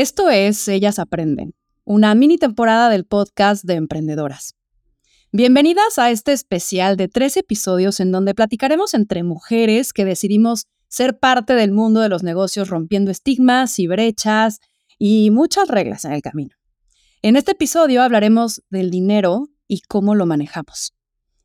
Esto es Ellas Aprenden, una mini temporada del podcast de emprendedoras. Bienvenidas a este especial de tres episodios en donde platicaremos entre mujeres que decidimos ser parte del mundo de los negocios rompiendo estigmas y brechas y muchas reglas en el camino. En este episodio hablaremos del dinero y cómo lo manejamos.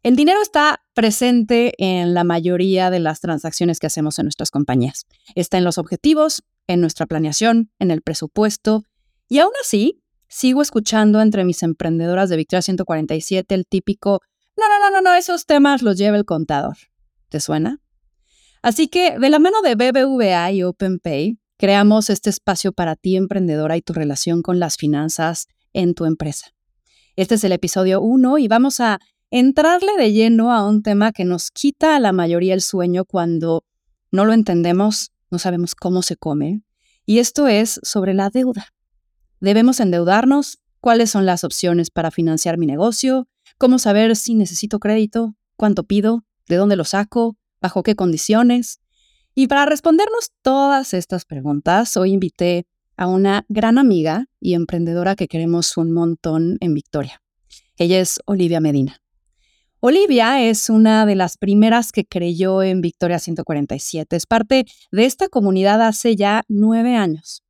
El dinero está presente en la mayoría de las transacciones que hacemos en nuestras compañías. Está en los objetivos, en nuestra planeación, en el presupuesto. Y aún así, sigo escuchando entre mis emprendedoras de Victoria 147 el típico, no, no, no, no, no, esos temas los lleva el contador. ¿Te suena? Así que, de la mano de BBVA y OpenPay, creamos este espacio para ti, emprendedora, y tu relación con las finanzas en tu empresa. Este es el episodio 1 y vamos a entrarle de lleno a un tema que nos quita a la mayoría el sueño cuando no lo entendemos, no sabemos cómo se come, y esto es sobre la deuda. ¿Debemos endeudarnos? ¿Cuáles son las opciones para financiar mi negocio? ¿Cómo saber si necesito crédito? ¿Cuánto pido? ¿De dónde lo saco? ¿Bajo qué condiciones? Y para respondernos todas estas preguntas, hoy invité a una gran amiga y emprendedora que queremos un montón en Victoria. Ella es Olivia Medina. Olivia es una de las primeras que creyó en Victoria 147. Es parte de esta comunidad hace ya nueve años.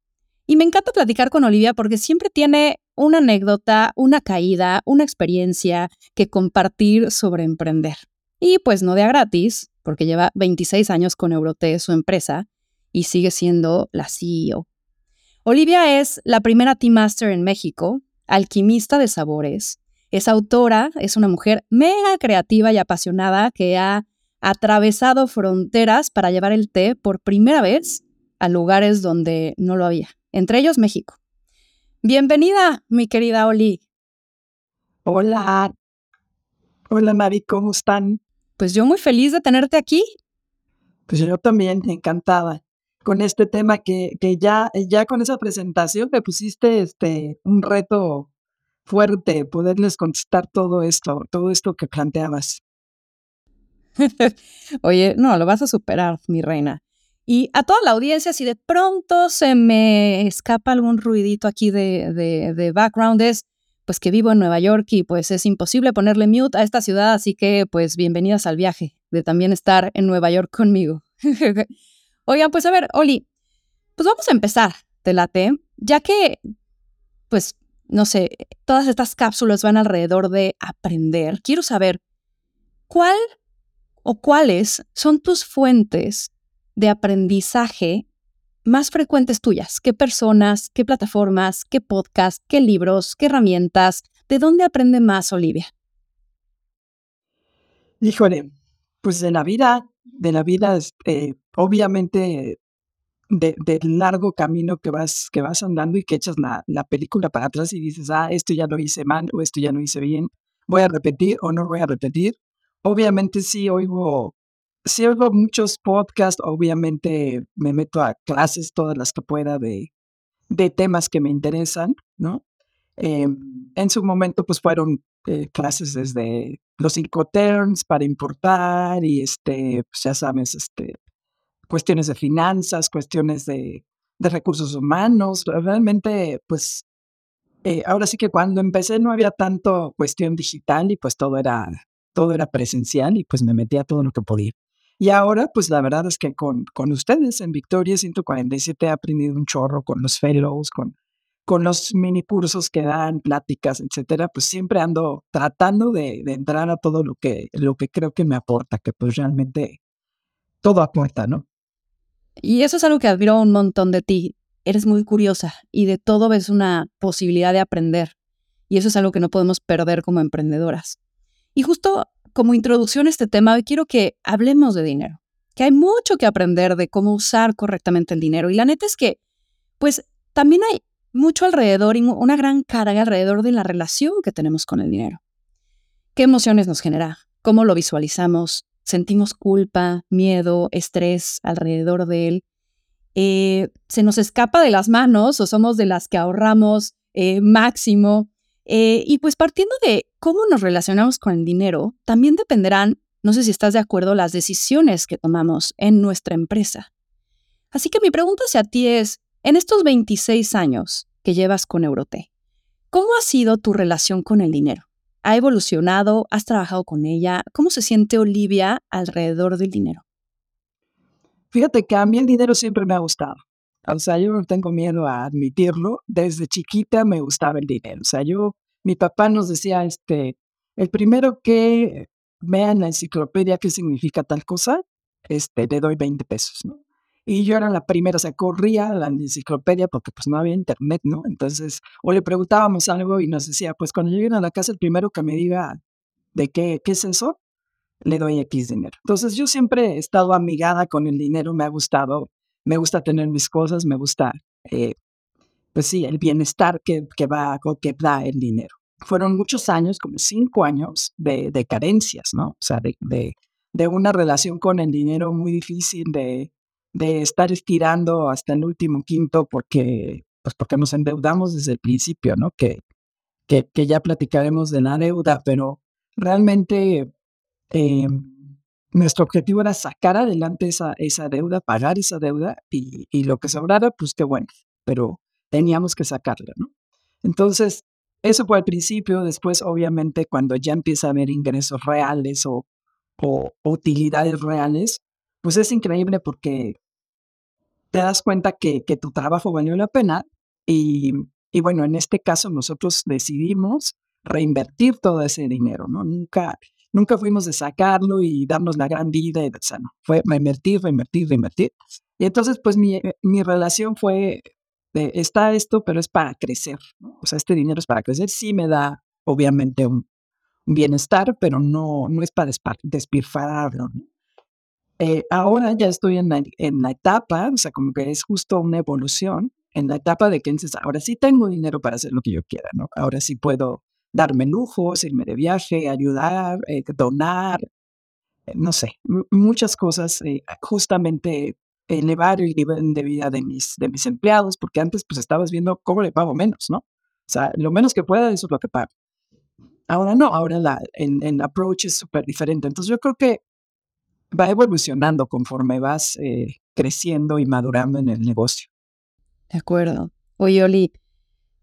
Y me encanta platicar con Olivia porque siempre tiene una anécdota, una caída, una experiencia que compartir sobre emprender. Y pues no de a gratis, porque lleva 26 años con Eurote, su empresa, y sigue siendo la CEO. Olivia es la primera Team Master en México, alquimista de sabores, es autora, es una mujer mega creativa y apasionada que ha atravesado fronteras para llevar el té por primera vez a lugares donde no lo había, entre ellos México. Bienvenida, mi querida Oli. Hola. Hola, Mari, ¿cómo están? Pues yo muy feliz de tenerte aquí. Pues yo también, encantada con este tema que, que ya, ya con esa presentación me pusiste este, un reto fuerte poderles contestar todo esto, todo esto que planteabas. Oye, no, lo vas a superar, mi reina. Y a toda la audiencia, si de pronto se me escapa algún ruidito aquí de, de, de, background, es pues que vivo en Nueva York y pues es imposible ponerle mute a esta ciudad, así que pues bienvenidas al viaje de también estar en Nueva York conmigo. Oigan, pues a ver, Oli, pues vamos a empezar, te late, ya que pues no sé, todas estas cápsulas van alrededor de aprender. Quiero saber cuál o cuáles son tus fuentes de aprendizaje más frecuentes tuyas. ¿Qué personas, qué plataformas, qué podcast, qué libros, qué herramientas? ¿De dónde aprende más Olivia? Híjole, pues de la vida, de la vida, este, obviamente de, del largo camino que vas, que vas andando y que echas la, la, película para atrás y dices, ah, esto ya lo hice mal o esto ya lo hice bien, voy a repetir o no voy a repetir. Obviamente sí oigo, sí oigo muchos podcasts, obviamente me meto a clases todas las que pueda de, de temas que me interesan, ¿no? Eh, en su momento pues fueron eh, clases desde los cinco terms para importar y este, pues ya sabes, este, cuestiones de finanzas, cuestiones de, recursos humanos. Realmente, pues, eh, ahora sí que cuando empecé no había tanto cuestión digital y pues todo era, todo era presencial y pues me metía todo lo que podía. Y ahora, pues la verdad es que con, con ustedes en Victoria 147 he aprendido un chorro con los fellows, con, con los mini cursos que dan, pláticas, etcétera, pues siempre ando tratando de, de, entrar a todo lo que, lo que creo que me aporta, que pues realmente todo aporta, ¿no? Y eso es algo que admiro un montón de ti. Eres muy curiosa y de todo ves una posibilidad de aprender. Y eso es algo que no podemos perder como emprendedoras. Y justo como introducción a este tema, hoy quiero que hablemos de dinero, que hay mucho que aprender de cómo usar correctamente el dinero. Y la neta es que, pues, también hay mucho alrededor y una gran carga alrededor de la relación que tenemos con el dinero. ¿Qué emociones nos genera? ¿Cómo lo visualizamos? Sentimos culpa, miedo, estrés alrededor de él, eh, se nos escapa de las manos o somos de las que ahorramos eh, máximo. Eh, y pues partiendo de cómo nos relacionamos con el dinero, también dependerán, no sé si estás de acuerdo, las decisiones que tomamos en nuestra empresa. Así que mi pregunta hacia ti es, En estos 26 años que llevas con Euroté, ¿cómo ha sido tu relación con el dinero? ¿Ha evolucionado? ¿Has trabajado con ella? ¿Cómo se siente Olivia alrededor del dinero? Fíjate que a mí el dinero siempre me ha gustado. O sea, yo no tengo miedo a admitirlo. Desde chiquita me gustaba el dinero. O sea, yo, mi papá nos decía, este, el primero que vea en la enciclopedia qué significa tal cosa, este, le doy 20 pesos, ¿no? Y yo era la primera, o sea, corría a la enciclopedia porque pues no había internet, ¿no? Entonces, o le preguntábamos algo y nos decía, pues cuando lleguen a la casa, el primero que me diga de qué, qué es eso, le doy X dinero. Entonces yo siempre he estado amigada con el dinero, me ha gustado, me gusta tener mis cosas, me gusta, eh, pues sí, el bienestar que, que, va, que da el dinero. Fueron muchos años, como cinco años de, de carencias, ¿no? O sea, de, de, de, una relación con el dinero muy difícil, de, de estar estirando hasta el último quinto porque, pues porque nos endeudamos desde el principio, ¿no? Que, que, que ya platicaremos de la deuda, pero realmente eh, nuestro objetivo era sacar adelante esa, esa deuda, pagar esa deuda y, y, lo que sobrara, pues qué bueno, pero teníamos que sacarla, ¿no? Entonces, eso fue al principio, después obviamente cuando ya empieza a haber ingresos reales o, o, utilidades reales, pues es increíble porque te das cuenta que, que tu trabajo valió la pena y, y bueno, en este caso nosotros decidimos reinvertir todo ese dinero, ¿no? Nunca, nunca fuimos de sacarlo y darnos la gran vida, y, o sea, no, fue reinvertir, reinvertir, reinvertir. Y entonces, pues mi, mi relación fue, de, está esto, pero es para crecer, ¿no? o sea, este dinero es para crecer, sí me da, obviamente, un, bienestar, pero no, no es para despilfarrarlo. ¿no? Eh, ahora ya estoy en la, en la etapa, o sea, como que es justo una evolución, en la etapa de que entonces ahora sí tengo dinero para hacer lo que yo quiera, ¿no? Ahora sí puedo darme lujos, irme de viaje, ayudar, eh, donar, eh, no sé, muchas cosas, eh, justamente elevar el nivel de vida de mis, de mis empleados, porque antes pues estabas viendo cómo le pago menos, ¿no? O sea, lo menos que pueda, eso es lo que pago. Ahora no, ahora la, el, el approach es súper diferente. Entonces yo creo que va evolucionando conforme vas eh, creciendo y madurando en el negocio. De acuerdo. Oye, Oli,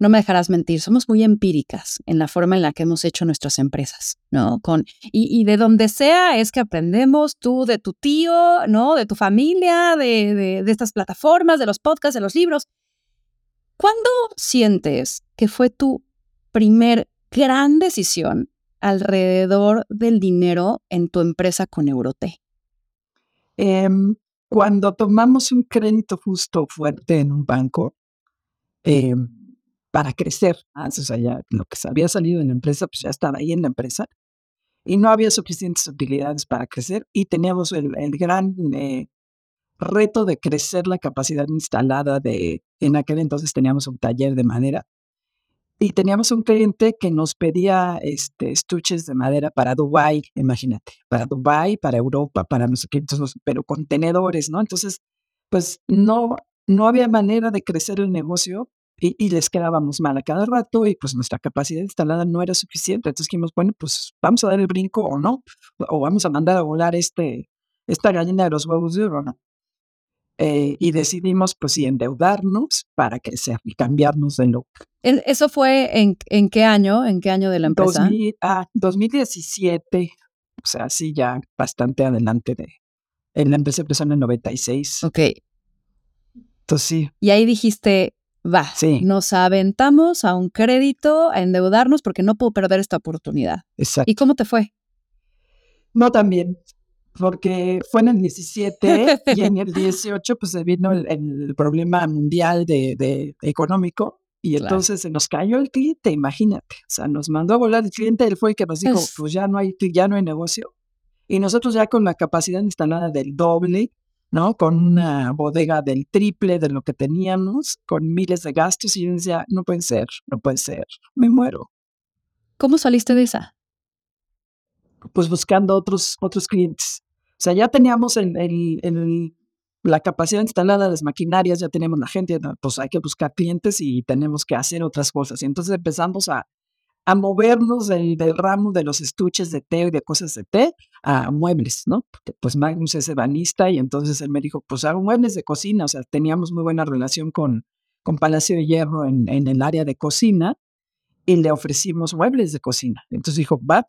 no me dejarás mentir, somos muy empíricas en la forma en la que hemos hecho nuestras empresas, ¿no? Con, y, de donde sea es que aprendemos tú de tu tío, ¿no? De tu familia, de, de, estas plataformas, de los podcasts, de los libros. ¿Cuándo sientes que fue tu primer gran decisión alrededor del dinero en tu empresa con Euroté? Eh, cuando tomamos un crédito justo fuerte en un banco, eh, para crecer. o sea, ya lo que había salido en la empresa, pues ya estaba ahí en la empresa. Y no había suficientes utilidades para crecer y teníamos el, el gran eh, reto de crecer la capacidad instalada de, en aquel entonces teníamos un taller de madera y teníamos un cliente que nos pedía este, estuches de madera para Dubai, imagínate, para Dubai, para Europa, para no pero contenedores, ¿no? Entonces, pues no, no había manera de crecer el negocio y, y, les quedábamos mal a cada rato y pues nuestra capacidad instalada no era suficiente. Entonces dijimos, bueno, pues vamos a dar el brinco o no, o vamos a mandar a volar este, esta gallina de los huevos de oro, ¿no? Eh, y decidimos, pues sí, endeudarnos para crecer y cambiarnos de look. ¿Eso fue en, en qué año? ¿En qué año de la empresa? 2000, ah, 2017, o sea, sí, ya bastante adelante de... En la empresa empezó en el 96. Ok. Entonces sí. Y ahí dijiste, va, Sí. nos aventamos a un crédito, a endeudarnos porque no puedo perder esta oportunidad. Exacto. ¿Y cómo te fue? No también, porque fue en el 17 y en el 18 pues se vino el, el problema mundial de, de económico y Claro. entonces se nos cayó el cliente, imagínate. O sea, nos mandó a volar el cliente, él fue el que nos dijo, Es- pues ya no hay, ya no hay negocio. Y nosotros ya con la capacidad instalada del doble, ¿no? Con una bodega del triple de lo que teníamos, con miles de gastos, y yo decía, no puede ser, no puede ser, me muero. ¿Cómo saliste de esa? Pues buscando otros, otros clientes. O sea, ya teníamos el, el- el- la capacidad instalada, las maquinarias, ya tenemos la gente, pues hay que buscar clientes y tenemos que hacer otras cosas. Y entonces empezamos a, a movernos del, del, ramo de los estuches de té y de cosas de té a muebles, ¿no? Pues Magnus es ebanista y entonces él me dijo, pues hago muebles de cocina, o sea, teníamos muy buena relación con, con Palacio de Hierro en, en el área de cocina y le ofrecimos muebles de cocina. Entonces dijo, va,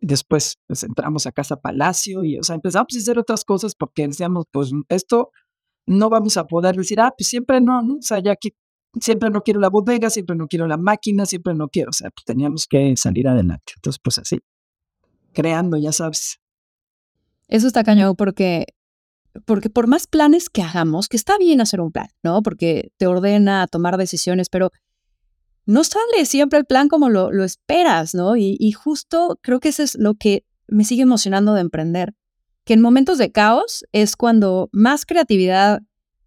después pues, entramos a Casa Palacio y, o sea, empezamos a hacer otras cosas porque decíamos, pues esto no vamos a poder decir, ah, pues siempre no, ¿no? O sea, ya que siempre no quiero la bodega, siempre no quiero la máquina, siempre no quiero, o sea, pues teníamos que salir adelante. Entonces, pues así, creando, ya sabes. Eso está cañón porque, porque por más planes que hagamos, que está bien hacer un plan, ¿no? Porque te ordena a tomar decisiones, pero no sale siempre el plan como lo, esperas, ¿no? Y, justo creo que eso es lo que me sigue emocionando de emprender, que en momentos de caos es cuando más creatividad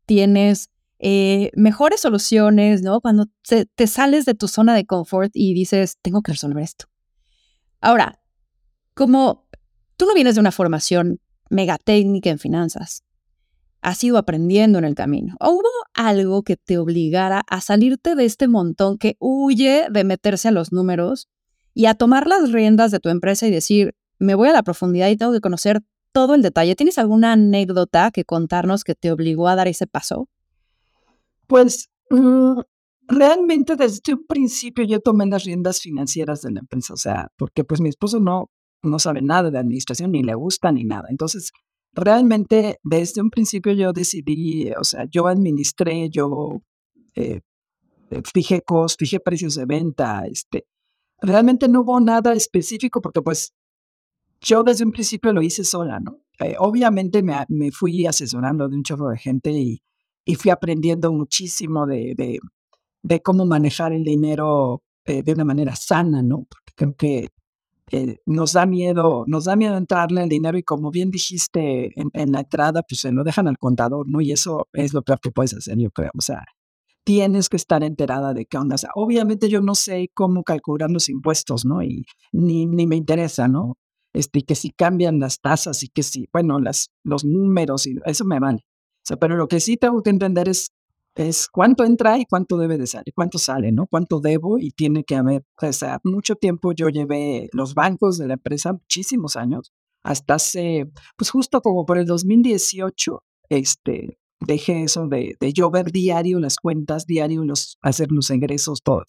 tienes, eh, mejores soluciones, ¿no? Cuando te, sales de tu zona de confort y dices, tengo que resolver esto. Ahora, como tú no vienes de una formación mega técnica en finanzas, has ido aprendiendo en el camino. ¿O hubo algo que te obligara a salirte de este montón que huye de meterse a los números y a tomar las riendas de tu empresa y decir, me voy a la profundidad y tengo que conocer todo el detalle? ¿Tienes alguna anécdota que contarnos que te obligó a dar ese paso? Pues mm, realmente desde un principio yo tomé las riendas financieras de la empresa, o sea, porque pues mi esposo no, no sabe nada de administración, ni le gusta ni nada. Entonces, realmente desde un principio yo decidí, o sea, yo administré, yo eh, eh, fijé costos, fijé precios de venta, este, realmente no hubo nada específico porque pues yo desde un principio lo hice sola, ¿no? Eh, obviamente me, me, fui asesorando de un chorro de gente y, y fui aprendiendo muchísimo de, de, de cómo manejar el dinero de una manera sana, ¿no? Porque creo que eh, nos da miedo, nos da miedo entrarle al dinero y como bien dijiste en, la entrada, pues se lo dejan al contador, ¿no? Y eso es lo peor que puedes hacer, yo creo. O sea, tienes que estar enterada de qué onda. Obviamente yo no sé cómo calcular los impuestos, ¿no? Y ni, me interesa, ¿no? Este, que si cambian las tasas y que si, bueno, las, los números eso me vale pero lo que sí tengo que entender es, es cuánto entra y cuánto debe de salir, cuánto sale, ¿no? Cuánto debo y tiene que haber, o sea, mucho tiempo yo llevé los bancos de la empresa, muchísimos años, hasta hace, pues justo como por el 2018, este, dejé eso de, de yo ver diario las cuentas, diario los, hacer los ingresos, todo.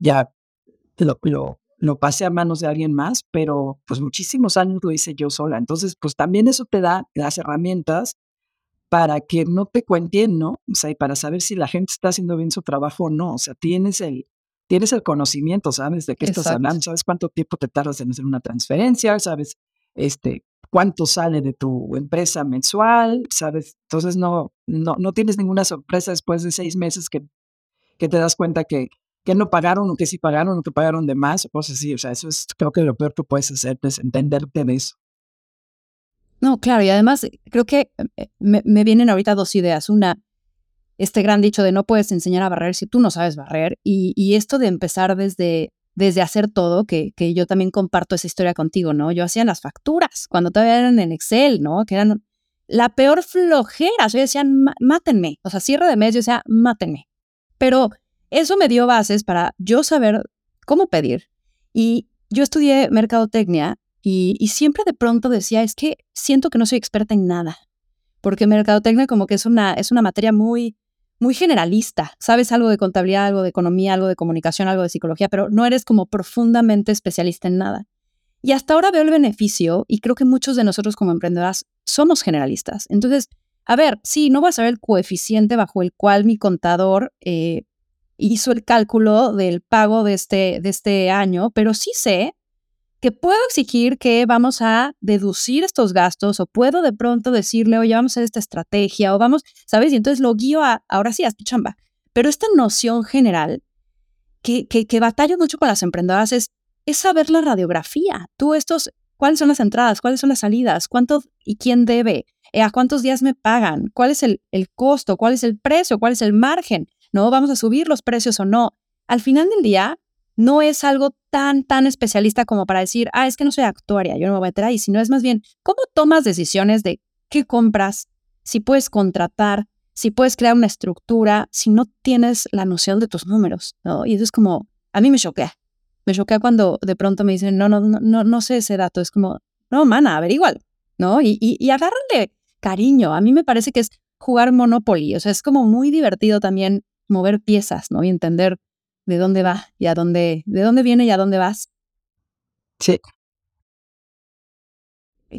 ya lo, lo, lo pasé a manos de alguien más, pero pues muchísimos años lo hice yo sola. Entonces, pues también eso te da las herramientas para que no te cuenten, ¿no? O sea, y para saber si la gente está haciendo bien su trabajo o no. O sea, tienes el, tienes el conocimiento, ¿sabes? De qué estás hablando, sabes cuánto tiempo te tardas en hacer una transferencia, sabes este, cuánto sale de tu empresa mensual, ¿sabes? Entonces no, no, no tienes ninguna sorpresa después de seis meses que, que te das cuenta que, que no pagaron o que sí pagaron o que pagaron de más o cosas así. O sea, eso es creo que lo peor que puedes hacer es entenderte de eso. No, claro, y además eh, creo que eh, me, vienen ahorita dos ideas. Una, este gran dicho de no puedes enseñar a barrer si tú no sabes barrer, y, esto de empezar desde, desde hacer todo, que, que, yo también comparto esa historia contigo, ¿no? Yo hacía las facturas cuando todavía eran en Excel, ¿no? Que eran la peor flojera. Yo decían, mátenme. O sea, cierre de mes, yo decía, mátenme. Pero eso me dio bases para yo saber cómo pedir. Y yo estudié mercadotecnia y, siempre de pronto decía, es que siento que no soy experta en nada, porque mercadotecnia como que es una, es una materia muy, muy generalista. Sabes algo de contabilidad, algo de economía, algo de comunicación, algo de psicología, pero no eres como profundamente especialista en nada. Y hasta ahora veo el beneficio y creo que muchos de nosotros como emprendedoras somos generalistas. Entonces, a ver, sí, no voy a saber el coeficiente bajo el cual mi contador eh, hizo el cálculo del pago de este, de este año, pero sí sé que puedo exigir que vamos a deducir estos gastos o puedo de pronto decirle, oye, vamos a hacer esta estrategia o vamos, ¿sabes? Y entonces lo guío a, ahora sí, a tu chamba. Pero esta noción general que, que, que batallo mucho con las emprendedoras es, es saber la radiografía. Tú estos, ¿cuáles son las entradas? ¿Cuáles son las salidas? ¿Cuánto y quién debe? Eh, ¿A cuántos días me pagan? ¿Cuál es el, el costo? ¿Cuál es el precio? ¿Cuál es el margen? ¿No? ¿Vamos a subir los precios o no? Al final del día, no es algo tan, tan especialista como para decir, ah, es que no soy actuaria, yo no me voy a meter ahí, sino es más bien, ¿cómo tomas decisiones de qué compras, si puedes contratar, si puedes crear una estructura, si no tienes la noción de tus números, ¿no? Y eso es como, a mí me choquea. me choquea cuando de pronto me dicen, no, no, no, no sé ese dato. Es como, no, mana, igual ¿no? Y, y, y agárrale cariño. A mí me parece que es jugar Monopoly. O sea, es como muy divertido también mover piezas, ¿no? Y entender de dónde va y a dónde, de dónde viene y a dónde vas. Sí.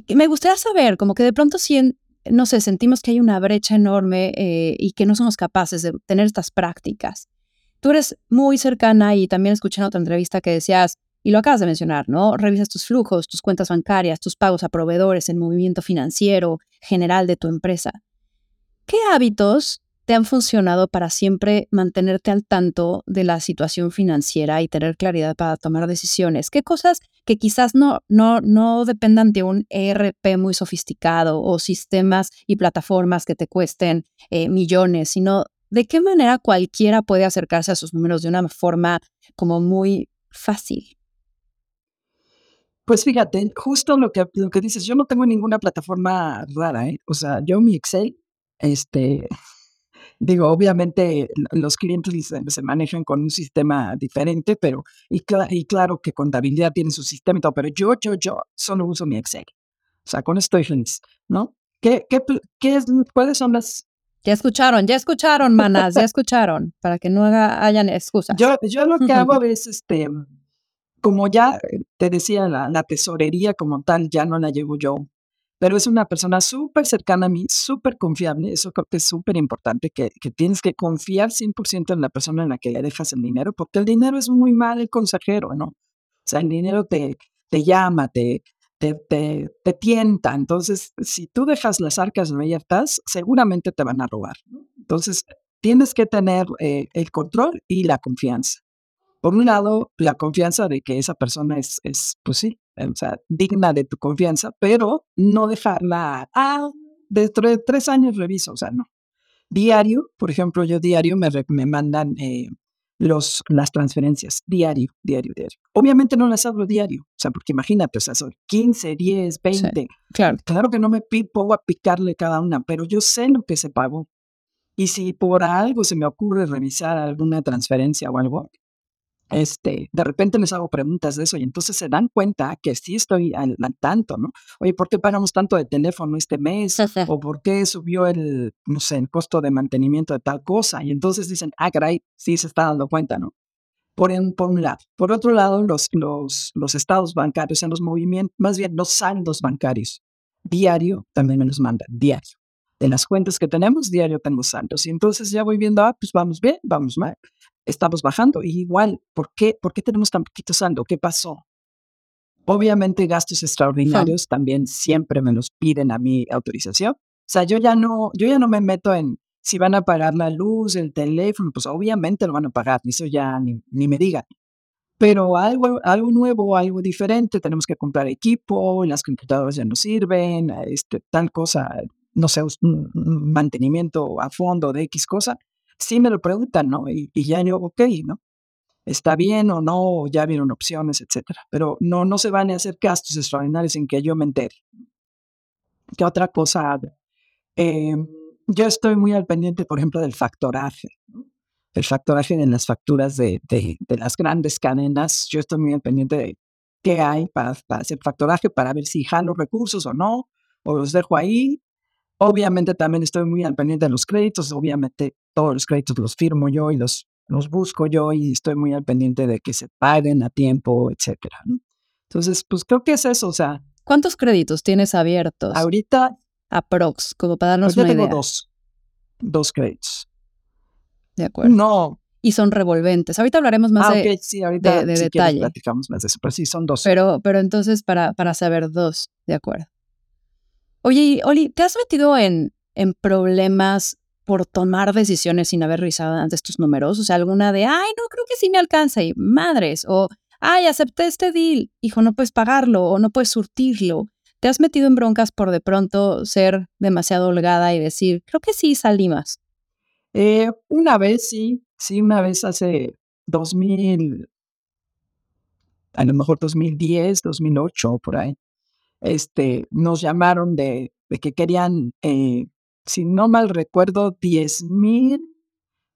Me gustaría saber, como que de pronto si, no sé, sentimos que hay una brecha enorme eh, y que no somos capaces de tener estas prácticas. Tú eres muy cercana y también escuché en otra entrevista que decías, y lo acabas de mencionar, ¿no? Revisas tus flujos, tus cuentas bancarias, tus pagos a proveedores, el movimiento financiero general de tu empresa. ¿Qué hábitos te han funcionado para siempre mantenerte al tanto de la situación financiera y tener claridad para tomar decisiones? ¿Qué cosas que quizás no, no, no dependan de un ERP muy sofisticado o sistemas y plataformas que te cuesten eh, millones, sino de qué manera cualquiera puede acercarse a sus números de una forma como muy fácil? Pues fíjate, justo lo que, lo que dices, yo no tengo ninguna plataforma rara, ¿eh? O sea, yo mi Excel, este, digo, obviamente los clientes se, manejan con un sistema diferente, pero, y, y, claro que contabilidad tiene su sistema y todo, pero yo, yo, yo solo uso mi Excel. O sea, con esto estoy feliz, ¿no? ¿Qué, qué, qué es, ¿Cuáles son las ya escucharon, ya escucharon, manas, ya escucharon, para que no haga, hayan excusas. Yo, yo lo que hago es, este, como ya eh, te decía, la, tesorería como tal ya no la llevo yo, pero es una persona súper cercana a mí, súper confiable. Eso creo que es súper importante, que, tienes que confiar 100% en la persona en la que le dejas el dinero, porque el dinero es muy mal el consejero, ¿no? O sea, el dinero te, te llama, te, te, te, te tienta. Entonces, si tú dejas las arcas abiertas, seguramente te van a robar. Entonces, tienes que tener eh, el control y la confianza por un lado, la confianza de que esa persona es, es pues sí, o sea, digna de tu confianza, pero no dejarla, ah, dentro de tres años reviso, o sea, no. Diario, por ejemplo, yo diario me, me mandan eh, los, las transferencias, diario, diario, diario. Obviamente no las hago diario, o sea, porque imagínate, o sea, son 15, 10, 20. claro. Claro que no me pongo a picarle cada una, pero yo sé lo que se pagó. Y si por algo se me ocurre revisar alguna transferencia o algo, este, de repente les hago preguntas de eso y entonces se dan cuenta que sí estoy al, tanto, ¿no? Oye, ¿por qué pagamos tanto de teléfono este mes? ¿O por qué subió el, no sé, el costo de mantenimiento de tal cosa? Y entonces dicen, ah, caray, sí se está dando cuenta, ¿no? Por un, por un lado. Por otro lado, los, los, los estados bancarios, en los movimientos, más bien los saldos bancarios, diario también me los mandan, diario. De las cuentas que tenemos, diario tenemos saldos. Y entonces ya voy viendo, ah, pues vamos bien, vamos mal estamos bajando. Y igual, ¿por qué, ¿por qué tenemos tan poquito saldo? ¿Qué pasó? Obviamente gastos extraordinarios también siempre me los piden a mi autorización. O sea, yo ya no, yo ya no me meto en si van a pagar la luz, el teléfono, pues obviamente lo van a pagar, eso ya ni, ni me digan. Pero algo, algo nuevo, algo diferente, tenemos que comprar equipo, las computadoras ya no sirven, este, tal cosa, no sé, un mantenimiento a fondo de X cosa, sí me lo preguntan, ¿no? Y, ya yo, ok, ¿no? Está bien o no, ya vieron opciones, etcétera. Pero no, no se van a hacer gastos extraordinarios en que yo me entere. ¿Qué otra cosa Eh, yo estoy muy al pendiente, por ejemplo, del factoraje. El factoraje en las facturas de, de, de, las grandes cadenas. Yo estoy muy al pendiente de qué hay para, para hacer factoraje, para ver si jalo recursos o no, o los dejo ahí, Obviamente también estoy muy al pendiente de los créditos, obviamente todos los créditos los firmo yo y los, los busco yo y estoy muy al pendiente de que se paguen a tiempo, etcétera. Entonces, pues creo que es eso, o sea. ¿Cuántos créditos tienes abiertos? Ahorita. Aprox, como para darnos una tengo dos. Dos créditos. De acuerdo. No. Y son revolventes. Ahorita hablaremos más ah, de, sí, ahorita, de, si detalle. platicamos más de eso, pero sí, son dos. Pero, pero entonces, para, para saber dos, de acuerdo. Oye, Oli, ¿te has metido en, en problemas por tomar decisiones sin haber revisado antes tus números? O sea, alguna de, ay, no, creo que sí me alcanza y madres, o, ay, acepté este deal, hijo, no puedes pagarlo o no puedes surtirlo. ¿Te has metido en broncas por de pronto ser demasiado holgada y decir, creo que sí salí más? Eh, una vez sí, sí, una vez hace 2000, a lo mejor 2010, 2008, por ahí este, nos llamaron de, que querían, eh, si no mal recuerdo, 10 mil,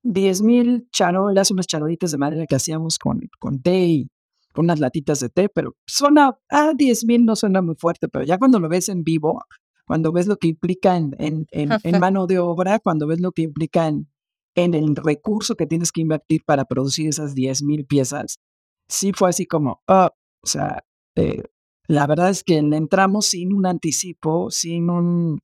10 mil charolas, unas charolitas de madera que hacíamos con, con té unas latitas de té, pero suena, ah, 10 mil no suena muy fuerte, pero ya cuando lo ves en vivo, cuando ves lo que implica en, en, en, mano de obra, cuando ves lo que implica en, en el recurso que tienes que invertir para producir esas 10 mil piezas, sí fue así como, oh, o sea, eh, la verdad es que entramos sin un anticipo, sin un,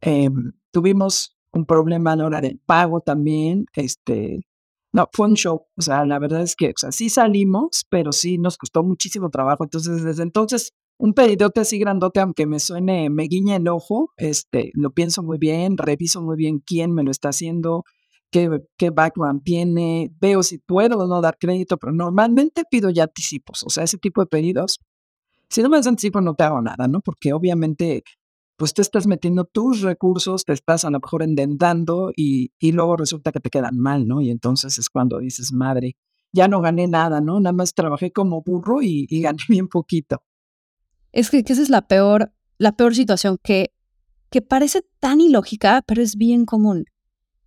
em, tuvimos un problema a la hora del pago también, este, no, fue un show, o sea, la verdad es que, sí salimos, pero sí nos costó muchísimo trabajo, entonces desde entonces un pedidote así grandote, aunque me suene, me guiña el ojo, este, lo pienso muy bien, reviso muy bien quién me lo está haciendo, qué, qué background tiene, veo si puedo o no dar crédito, pero normalmente pido ya anticipos, o sea, ese tipo de pedidos. Si no me das anticipo, no te hago nada, ¿no? Porque obviamente, pues te estás metiendo tus recursos, te estás a lo mejor endendando y, y luego resulta que te quedan mal, ¿no? Y entonces es cuando dices, madre, ya no gané nada, ¿no? Nada más trabajé como burro y, gané bien poquito. Es que, que, esa es la peor, la peor situación que, que parece tan ilógica, pero es bien común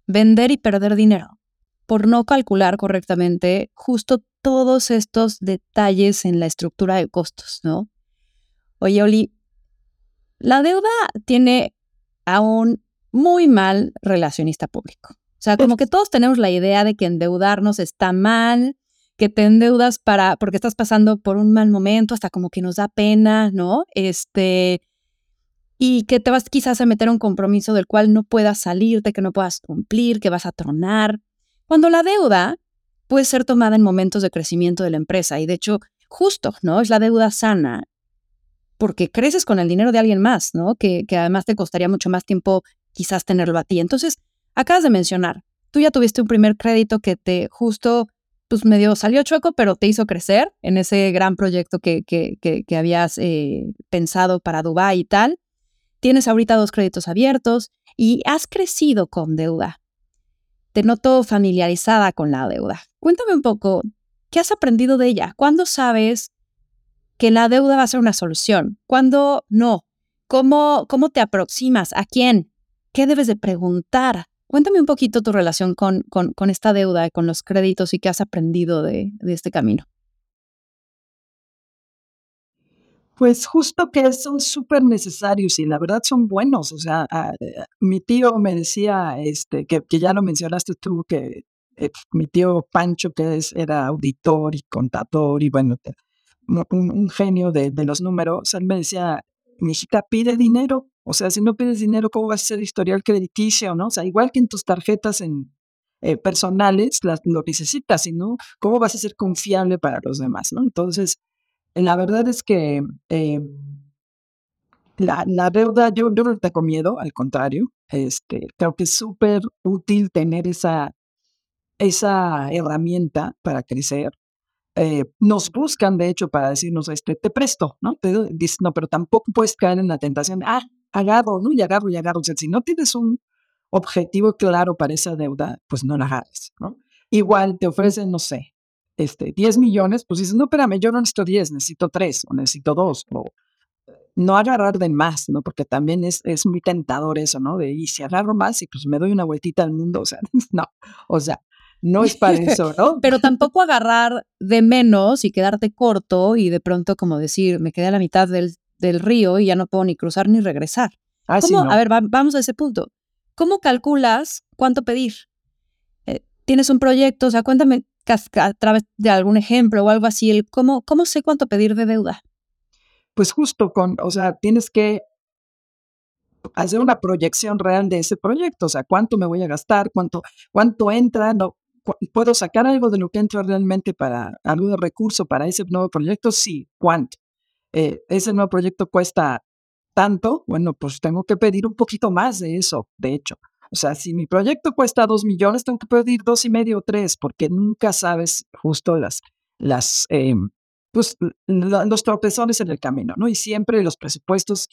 vender y perder dinero por no calcular correctamente justo todos estos detalles en la estructura de costos, ¿no? Oye, Oli, la deuda tiene a un muy mal relacionista público. O sea, como que todos tenemos la idea de que endeudarnos está mal, que te endeudas para porque estás pasando por un mal momento, hasta como que nos da pena, ¿no? Este, y que te vas quizás a meter a un compromiso del cual no puedas salirte, que no puedas cumplir, que vas a tronar. Cuando la deuda puede ser tomada en momentos de crecimiento de la empresa y de hecho justo, ¿no? Es la deuda sana porque creces con el dinero de alguien más, ¿no? Que, que además te costaría mucho más tiempo quizás tenerlo a ti. Entonces, acabas de mencionar, tú ya tuviste un primer crédito que te justo, pues medio salió chueco, pero te hizo crecer en ese gran proyecto que, que, que, habías eh, pensado para Dubái y tal tienes ahorita dos créditos abiertos y has crecido con deuda. Te noto familiarizada con la deuda. Cuéntame un poco, ¿qué has aprendido de ella? ¿Cuándo sabes que la deuda va a ser una solución? ¿Cuándo no? ¿Cómo, cómo te aproximas? ¿A quién? ¿Qué debes de preguntar? Cuéntame un poquito tu relación con, con, con esta deuda, con los créditos y qué has aprendido de, de este camino. Pues justo que son súper necesarios y la verdad son buenos. O sea, ah, eh, mi tío me decía, este, que, ya lo mencionaste tú, que eh, mi tío Pancho, que es, era auditor y contador y bueno, un, genio de, los números, él me decía, mi hijita pide dinero. O sea, si no pides dinero, ¿cómo vas a ser historial crediticio? ¿no? O sea, igual que en tus tarjetas eh, personales, las, lo necesitas, y no, ¿cómo vas a ser confiable para los demás? ¿no? Entonces, la verdad es que eh, la, la, deuda, yo, no tengo miedo, al contrario, este, creo que es súper útil tener esa, esa herramienta para crecer. Eh, nos buscan, de hecho, para decirnos, este, te presto, ¿no? Te dices, no, pero tampoco puedes caer en la tentación de, ah, agarro, ¿no? Y agarro y agarro. O sea, si no tienes un objetivo claro para esa deuda, pues no la agarres, ¿no? Igual te ofrecen, no sé, este, 10 millones, pues dices, no, espérame, yo no necesito 10, necesito 3 o necesito 2. O no agarrar de más, ¿no? Porque también es, es muy tentador eso, ¿no? De, y si agarro más y pues me doy una vueltita al mundo, o sea, no, o sea, no es para eso, ¿no? Pero tampoco agarrar de menos y quedarte corto y de pronto como decir, me quedé a la mitad del, del río y ya no puedo ni cruzar ni regresar. Ah, ¿Cómo? A ver, vamos a ese punto. ¿Cómo calculas cuánto pedir? Eh, ¿Tienes un proyecto? O sea, cuéntame a través de algún ejemplo o algo así, el cómo, cómo sé cuánto pedir de deuda. Pues justo con, o sea, tienes que hacer una proyección real de ese proyecto, o sea, cuánto me voy a gastar, cuánto, cuánto entra, no, puedo sacar algo de lo que entra realmente para algún recurso para ese nuevo proyecto, sí, cuánto. Eh, ese nuevo proyecto cuesta tanto, bueno, pues tengo que pedir un poquito más de eso, de hecho. O sea, si mi proyecto cuesta dos millones, tengo que pedir dos y medio o tres, porque nunca sabes justo las, las, eh, pues, los tropezones en el camino, ¿no? Y siempre los presupuestos,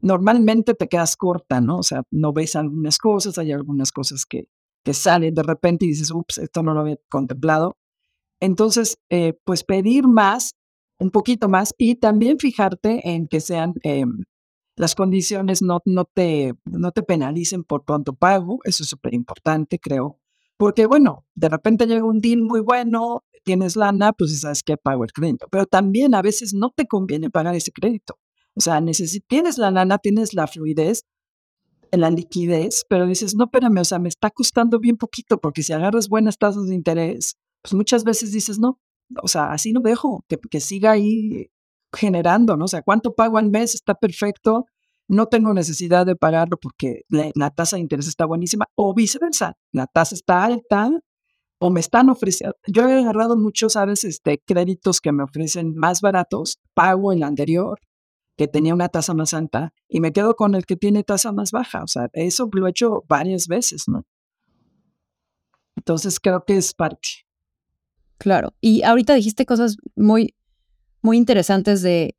normalmente te quedas corta, ¿no? O sea, no ves algunas cosas, hay algunas cosas que, que salen de repente y dices, ups, esto no lo había contemplado. Entonces, eh, pues pedir más, un poquito más, y también fijarte en que sean em, las condiciones no, no, te, no te penalicen por pronto pago, eso es súper importante, creo. Porque, bueno, de repente llega un deal muy bueno, tienes lana, pues sabes que pago el crédito. Pero también a veces no te conviene pagar ese crédito. O sea, tienes la lana, tienes la fluidez, la liquidez, pero dices, no, espérame, o sea, me está costando bien poquito, porque si agarras buenas tasas de interés, pues muchas veces dices, no, o sea, así no dejo, que, siga ahí generando, ¿no? O sea, ¿cuánto pago al mes? Está perfecto, no tengo necesidad de pagarlo porque la, tasa de interés está buenísima, o viceversa, la tasa está alta, o me están ofreciendo, yo he agarrado muchos, ¿sabes? Este, créditos que me ofrecen más baratos, pago el anterior, que tenía una tasa más alta, y me quedo con el que tiene tasa más baja. O sea, eso lo he hecho varias veces, ¿no? Entonces creo que es parte. Claro. Y ahorita dijiste cosas muy, muy interesantes de,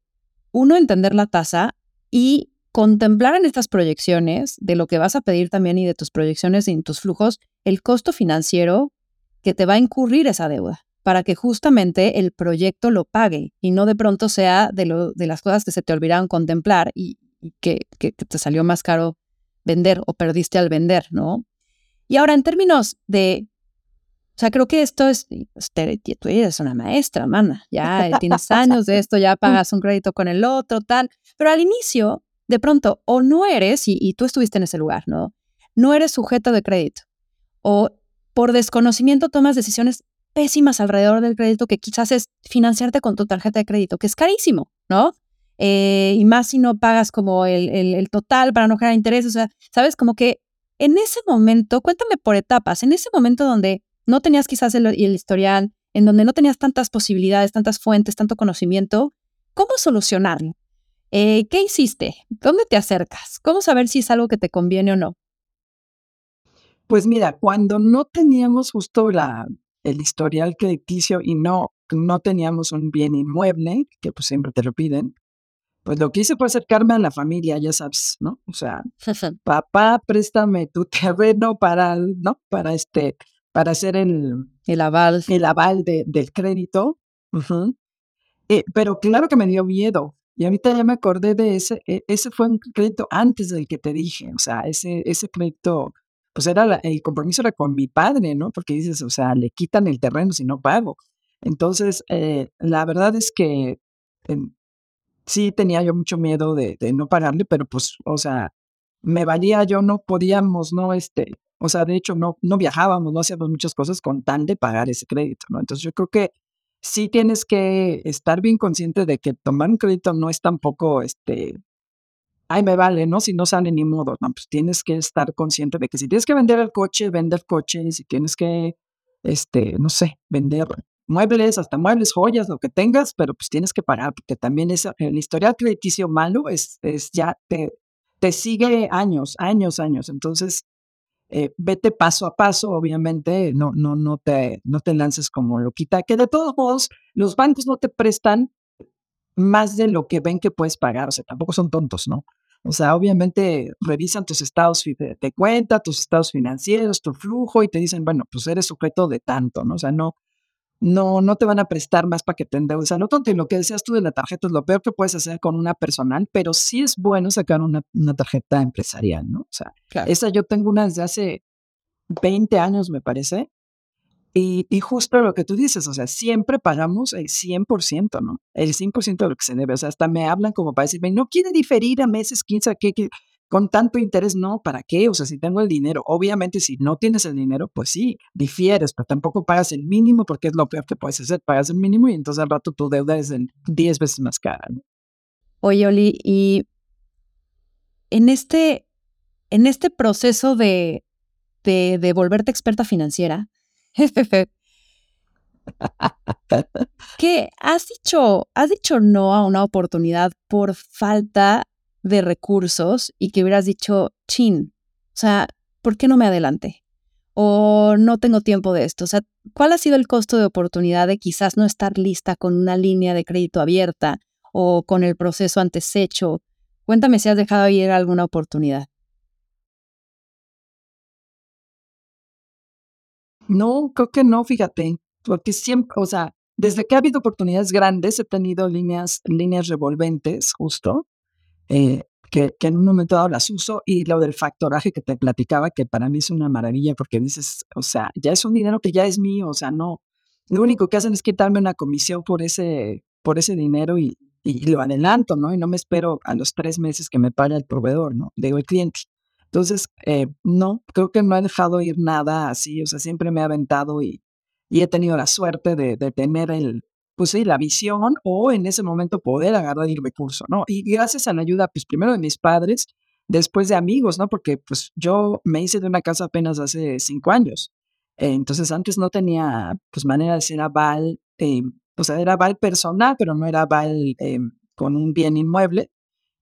uno, entender la tasa y contemplar en estas proyecciones de lo que vas a pedir también y de tus proyecciones y en tus flujos, el costo financiero que te va a incurrir esa deuda para que justamente el proyecto lo pague y no de pronto sea de, lo, de las cosas que se te olvidaron contemplar y, que, te salió más caro vender o perdiste al vender, ¿no? Y ahora, en términos de o sea, creo que esto es, tú eres una maestra, mana, ya eh, tienes años de esto, ya pagas un crédito con el otro, tal, pero al inicio, de pronto, o no eres, y, tú estuviste en ese lugar, ¿no? No eres sujeto de crédito, o por desconocimiento tomas decisiones pésimas alrededor del crédito que quizás es financiarte con tu tarjeta de crédito, que es carísimo, ¿no? Eh, y más si no pagas como el, el, total para no generar interés, o sea, sabes, como que en ese momento, cuéntame por etapas, en ese momento donde no tenías quizás el, historial, en donde no tenías tantas posibilidades, tantas fuentes, tanto conocimiento, ¿cómo solucionarlo? Eh, ¿Qué hiciste? ¿Dónde te acercas? ¿Cómo saber si es algo que te conviene o no? Pues mira, cuando no teníamos justo la, el historial crediticio y no, no teníamos un bien inmueble, que pues siempre te lo piden, pues lo que hice fue acercarme a la familia, ya sabes, ¿no? O sea, papá, préstame tu terreno para, ¿no? Para este, para hacer el, el aval, el aval de, del crédito. Eh, pero claro que me dio miedo. Y ahorita ya me acordé de ese, e, ese fue un crédito antes del que te dije, o sea, ese, ese crédito, pues era el compromiso era con mi padre, ¿no? Porque dices, o sea, le quitan el terreno si no pago. Entonces, eh, la verdad es que sí tenía yo mucho miedo de, de, no pagarle, pero pues, o sea, me valía yo, no podíamos, ¿no? Este, o sea, de hecho, no, no viajábamos, no hacíamos muchas cosas con tan de pagar ese crédito, ¿no? Entonces yo creo que sí tienes que estar bien consciente de que tomar un crédito no es tampoco, este, ay, me vale, ¿no? Si no sale ni modo, no, pues tienes que estar consciente de que si tienes que vender el coche, vender coche, si tienes que, este, no sé, vender muebles, hasta muebles, joyas, lo que tengas, pero pues tienes que pagar, porque también es, el historial crediticio malo es, es ya te, te sigue años, años, años. Entonces, eh, vete paso a paso, obviamente, no, no, no, te, no te lances como lo quita, que de todos modos los bancos no te prestan más de lo que ven que puedes pagar, o sea, tampoco son tontos, ¿no? O sea, obviamente revisan tus estados de cuenta, tus estados financieros, tu flujo y te dicen, bueno, pues eres sujeto de tanto, ¿no? O sea, no, no, no te van a prestar más para que te endeudes. O sea, no tonto, y lo que decías tú de la tarjeta es lo peor que puedes hacer con una personal, pero sí es bueno sacar una, una tarjeta empresarial, ¿no? O sea, esa yo tengo una desde hace 20 años, me parece. Y, justo lo que tú dices, o sea, siempre pagamos el 100%, ¿no? El 100% de lo que se debe. O sea, hasta me hablan como para decirme, no quiere diferir a meses, 15, ¿qué? qué? con tanto interés, no, ¿para qué? O sea, si tengo el dinero, obviamente si no tienes el dinero, pues sí, difieres, pero tampoco pagas el mínimo porque es lo peor que puedes hacer, pagas el mínimo y entonces al rato tu deuda es 10 veces más cara. ¿no? Oye, Oli, y en este, en este proceso de, de, de volverte experta financiera, ¿qué has dicho, has dicho no a una oportunidad por falta de recursos y que hubieras dicho, chin, o sea, ¿por qué no me adelante? O no tengo tiempo de esto. O sea, ¿cuál ha sido el costo de oportunidad de quizás no estar lista con una línea de crédito abierta o con el proceso antes hecho? Cuéntame si has dejado ir alguna oportunidad. No, creo que no, fíjate, porque siempre, o sea, desde que ha habido oportunidades grandes, he tenido líneas, líneas revolventes, justo, eh, que, en un momento dado las uso y lo del factoraje que te platicaba, que para mí es una maravilla porque dices, o sea, ya es un dinero que ya es mío, o sea, no, lo único que hacen es quitarme una comisión por ese, por ese dinero y, lo adelanto, ¿no? Y no me espero a los tres meses que me paga el proveedor, ¿no? Digo, el cliente. Entonces, eh, no, creo que no he dejado ir nada así, o sea, siempre me he aventado y, y he tenido la suerte de, tener el, pues sí, la visión o en ese momento poder agarrar el recurso, ¿no? Y gracias a la ayuda, pues primero de mis padres, después de amigos, ¿no? Porque pues yo me hice de una casa apenas hace cinco años. Entonces antes no tenía pues manera de decir aval, eh, o sea, era aval personal, pero no era aval eh, con un bien inmueble.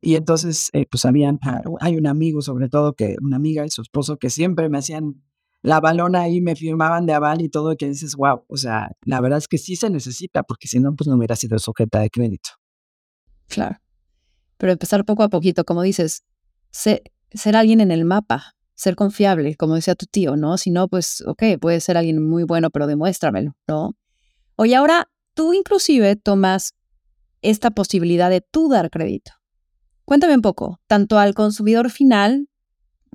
Y entonces, eh, pues habían, ah, hay un amigo sobre todo, que una amiga y su esposo que siempre me hacían la balona ahí, me firmaban de aval y todo, que dices, wow, o sea, la verdad es que sí se necesita, porque si no, pues no hubiera sido sujeta de crédito. Claro. Pero empezar poco a poquito, como dices, ser, ser alguien en el mapa, ser confiable, como decía tu tío, ¿no? Si no, pues, ok, puede ser alguien muy bueno, pero demuéstramelo, ¿no? Oye, ahora tú inclusive tomas esta posibilidad de tú dar crédito. Cuéntame un poco, tanto al consumidor final,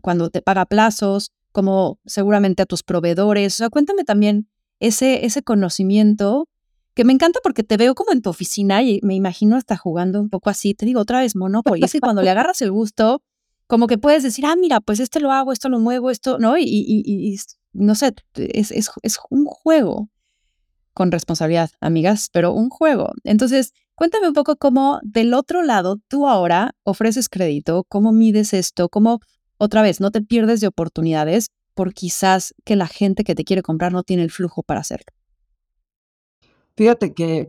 cuando te paga plazos, como seguramente a tus proveedores. O sea, cuéntame también ese, ese conocimiento que me encanta porque te veo como en tu oficina y me imagino hasta jugando un poco así. Te digo otra vez Monopoly. Es que cuando le agarras el gusto, como que puedes decir, ah, mira, pues este lo hago, esto lo muevo, esto, ¿no? Y, y, y no sé, es, es, es un juego con responsabilidad, amigas, pero un juego. Entonces, Cuéntame un poco cómo del otro lado tú ahora ofreces crédito, cómo mides esto, cómo otra vez no te pierdes de oportunidades por quizás que la gente que te quiere comprar no tiene el flujo para hacerlo. Fíjate que,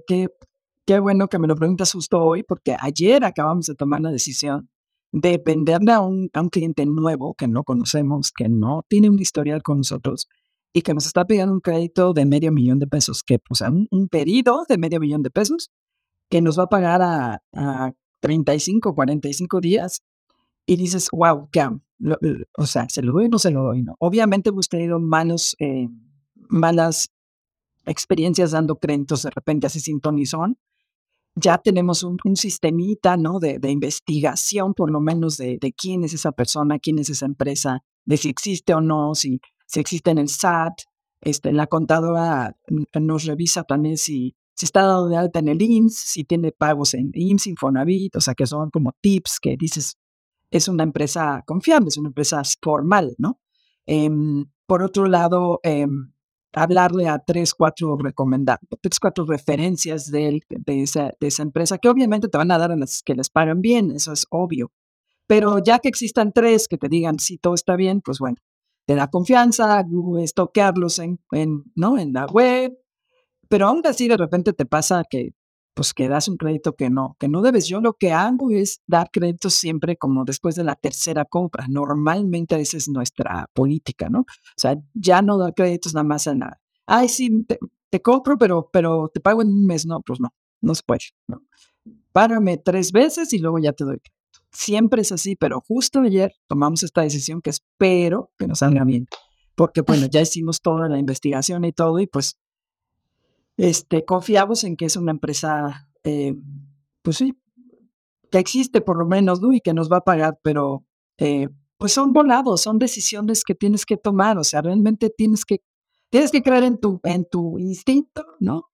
qué bueno que me lo preguntas justo hoy, porque ayer acabamos de tomar la decisión de venderle a un, cliente nuevo que no conocemos, que no tiene un historial con nosotros y que nos está pidiendo un crédito de medio millón de pesos, que pues un, un pedido de medio millón de pesos que nos va a pagar a, a 35, 45 días y dices, wow, ¿qué? o sea, ¿se lo doy o no se lo doy? No. Obviamente hemos tenido malos, eh, malas experiencias dando créditos de repente así sin ton Ya tenemos un, un ¿no? De, de, investigación, por lo menos, de, de, quién es esa persona, quién es esa empresa, de si existe o no, si, si existe en el SAT. Este, la contadora nos revisa también si, si está dado de alta en el IMSS, si tiene pagos en IMSS, Infonavit, o sea, que son como tips que dices, es una empresa confiable, es una empresa formal, ¿no? Em, por otro lado, em, hablarle a tres, cuatro recomendados, tres, cuatro referencias de, de, esa, de esa empresa, que obviamente te van a dar a las que les pagan bien, eso es obvio. Pero ya que existan tres que te digan si todo está bien, pues bueno, te da confianza, estoquearlos en, en, ¿no? en la web, pero aún así de repente te pasa que pues que das un crédito que no, que no debes. Yo lo que hago es dar créditos siempre como después de la tercera compra. Normalmente esa es nuestra política, ¿no? O sea, ya no dar créditos nada más en la, ay, sí, te, compro, pero, pero te pago en un mes. No, pues no, no se puede. ¿no? Págame tres veces y luego ya te doy crédito. Siempre es así, pero justo ayer tomamos esta decisión que espero que nos salga bien. Porque, bueno, ya hicimos toda la investigación y todo, y pues este, confiamos en que es una empresa, eh, pues sí, que existe por lo menos, ¿no? Y que nos va a pagar, pero eh, pues son volados, son decisiones que tienes que tomar, o sea, realmente tienes que, tienes que creer en tu, en tu instinto, ¿no?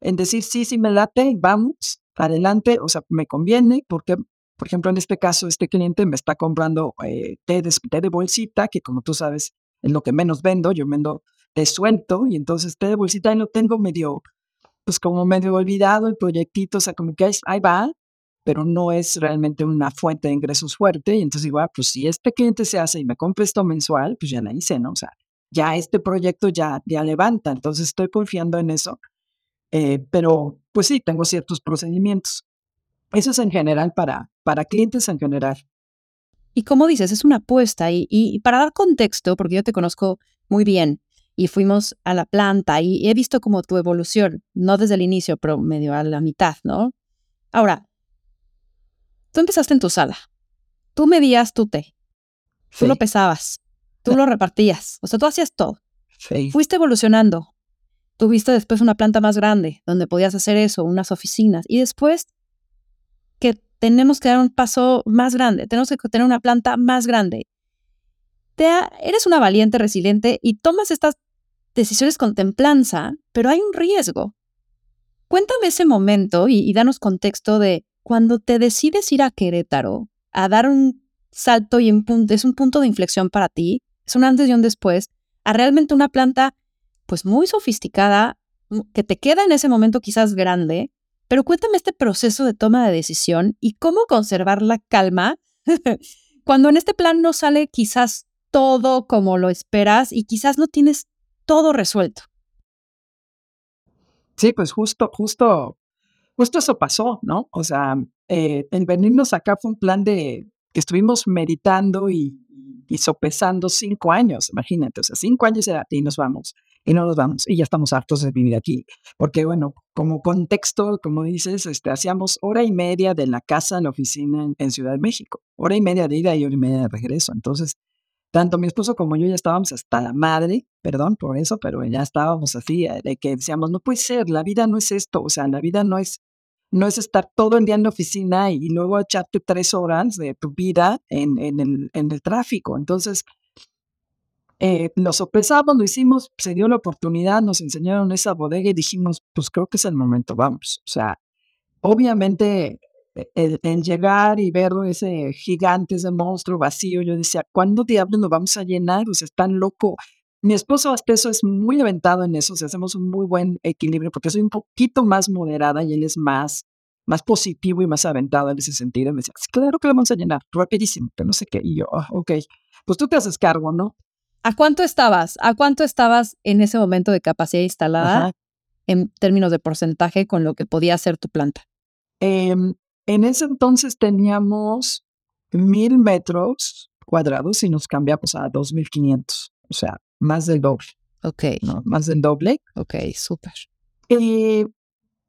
En decir, sí, sí me late, vamos, adelante, o sea, me conviene, porque, por ejemplo, en este caso, este cliente me está comprando eh, té, de, té de bolsita, que como tú sabes, es lo que menos vendo, yo vendo te suelto y entonces de bolsita y lo tengo medio, pues como medio olvidado el proyectito, o sea, como que ahí va, pero no es realmente una fuente de ingresos fuerte. Y entonces digo, ah, pues si este cliente se hace y me compra esto mensual, pues ya la hice, ¿no? O sea, ya este proyecto ya, ya levanta, entonces estoy confiando en eso. Eh, pero pues sí, tengo ciertos procedimientos. Eso es en general para, para clientes en general. Y como dices, es una apuesta. Y para dar contexto, porque yo te conozco muy bien, y fuimos a la planta y he visto como tu evolución, no desde el inicio, pero medio a la mitad, ¿no? Ahora, tú empezaste en tu sala, tú medías tu té, tú lo pesabas, tú lo repartías, o sea, tú hacías todo. Fuiste evolucionando, tuviste después una planta más grande donde podías hacer eso, unas oficinas, y después que tenemos que dar un paso más grande, tenemos que tener una planta más grande. Te eres una valiente, resiliente y tomas estas decisiones con templanza, pero hay un riesgo. Cuéntame ese momento y, danos contexto de cuando te decides ir a Querétaro a dar un salto y un punto, es un punto de inflexión para ti, es un antes y un después, a realmente una planta pues muy sofisticada, que te queda en ese momento quizás grande, pero cuéntame este proceso de toma de decisión y cómo conservar la calma cuando en este plan no sale quizás todo como lo esperas y quizás no tienes todo resuelto. Sí, pues justo, justo, justo eso pasó, ¿no? O sea, eh, el venirnos acá fue un plan de que estuvimos meditando y, sopesando cinco años, imagínate, o sea, cinco años era, y nos vamos, y no nos vamos, y ya estamos hartos de vivir aquí. Porque, bueno, como contexto, como dices, este, hacíamos hora y media de la casa a la oficina en, Ciudad de México, hora y media de ida y hora y media de regreso. Entonces, tanto mi esposo como yo ya estábamos hasta la madre, perdón por eso, pero ya estábamos así, eh, de que decíamos, no puede ser, la vida no es esto, o sea, la vida no es no es estar todo el día en la oficina y, luego echarte tres horas de tu vida en, en, el, en el tráfico. Entonces, eh, lo lo hicimos, se dio la oportunidad, nos enseñaron esa bodega y dijimos, pues creo que es el momento, vamos. O sea, obviamente e, el, llegar y ver ese gigante, ese monstruo vacío, yo decía, ¿cuándo diablos nos vamos a llenar? O sea, es tan loco. Mi esposo hasta eso es muy aventado en eso, o sea, hacemos un muy buen equilibrio porque soy un poquito más moderada y él es más, más positivo y más aventado en ese sentido. me decía, claro que lo vamos a llenar, rapidísimo, que no sé qué. Y yo, ah, ok, pues tú te haces cargo, ¿no? ¿A cuánto estabas? ¿A cuánto estabas en ese momento de capacidad instalada en términos de porcentaje con lo que podía ser tu planta? Em, en ese entonces teníamos mil metros cuadrados y nos cambiamos a dos mil quinientos. O sea, más del doble. Ok. ¿no? Más del doble. Ok, súper. Y,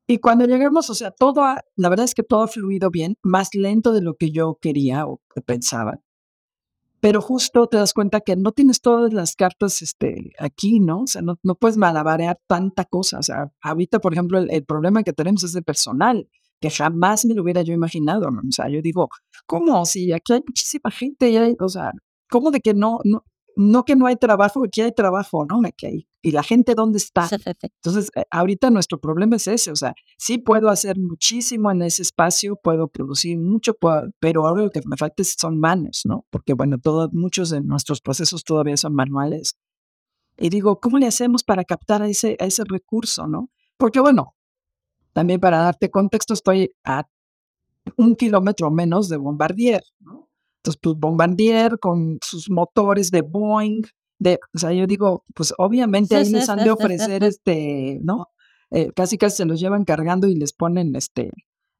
y cuando llegamos, o sea, todo, la verdad es que todo ha fluido bien, más lento de lo que yo quería o que pensaba. Pero justo te das cuenta que no tienes todas las cartas este, aquí, ¿no? O sea, no, no puedes malabarear tanta cosa. O sea, ahorita, por ejemplo, el, problema que tenemos es de personal, que jamás me lo hubiera yo imaginado. ¿no? O sea, yo digo, ¿cómo? Si aquí hay muchísima gente, y hay, o sea, ¿cómo de que no, no, no que no hay trabajo, aquí hay trabajo, ¿no? Aquí y la gente dónde está. Entonces, eh, ahorita nuestro problema es ese, o sea, sí puedo hacer muchísimo en ese espacio, puedo producir mucho, pero ahora lo que me falta son manos, ¿no? Porque, bueno, todos, muchos de nuestros procesos todavía son manuales. Y digo, ¿cómo le hacemos para captar a ese, a ese recurso, no? Porque, bueno, también para darte contexto, estoy a un kilómetro menos de Bombardier, ¿no? Entonces, pues Bombardier con sus motores de Boeing, de, o sea, yo digo, pues obviamente ahí les han de ofrecer, este, ¿no? Eh, casi casi se los llevan cargando y les ponen, este,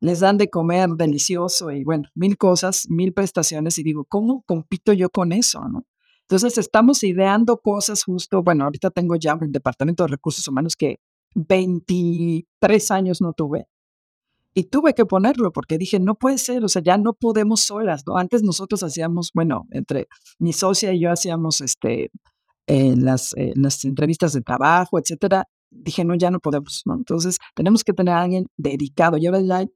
les dan de comer delicioso y bueno, mil cosas, mil prestaciones y digo, ¿cómo compito yo con eso, no? Entonces estamos ideando cosas justo, bueno, ahorita tengo ya el Departamento de Recursos Humanos que 23 años no tuve y tuve que ponerlo porque dije, no puede ser, o sea, ya no podemos solas, ¿no? Antes nosotros hacíamos, bueno, entre mi socia y yo hacíamos este, eh, las, las entrevistas de trabajo, etcétera. Dije, no, ya no podemos, ¿no? Entonces, tenemos que tener a alguien dedicado. Hay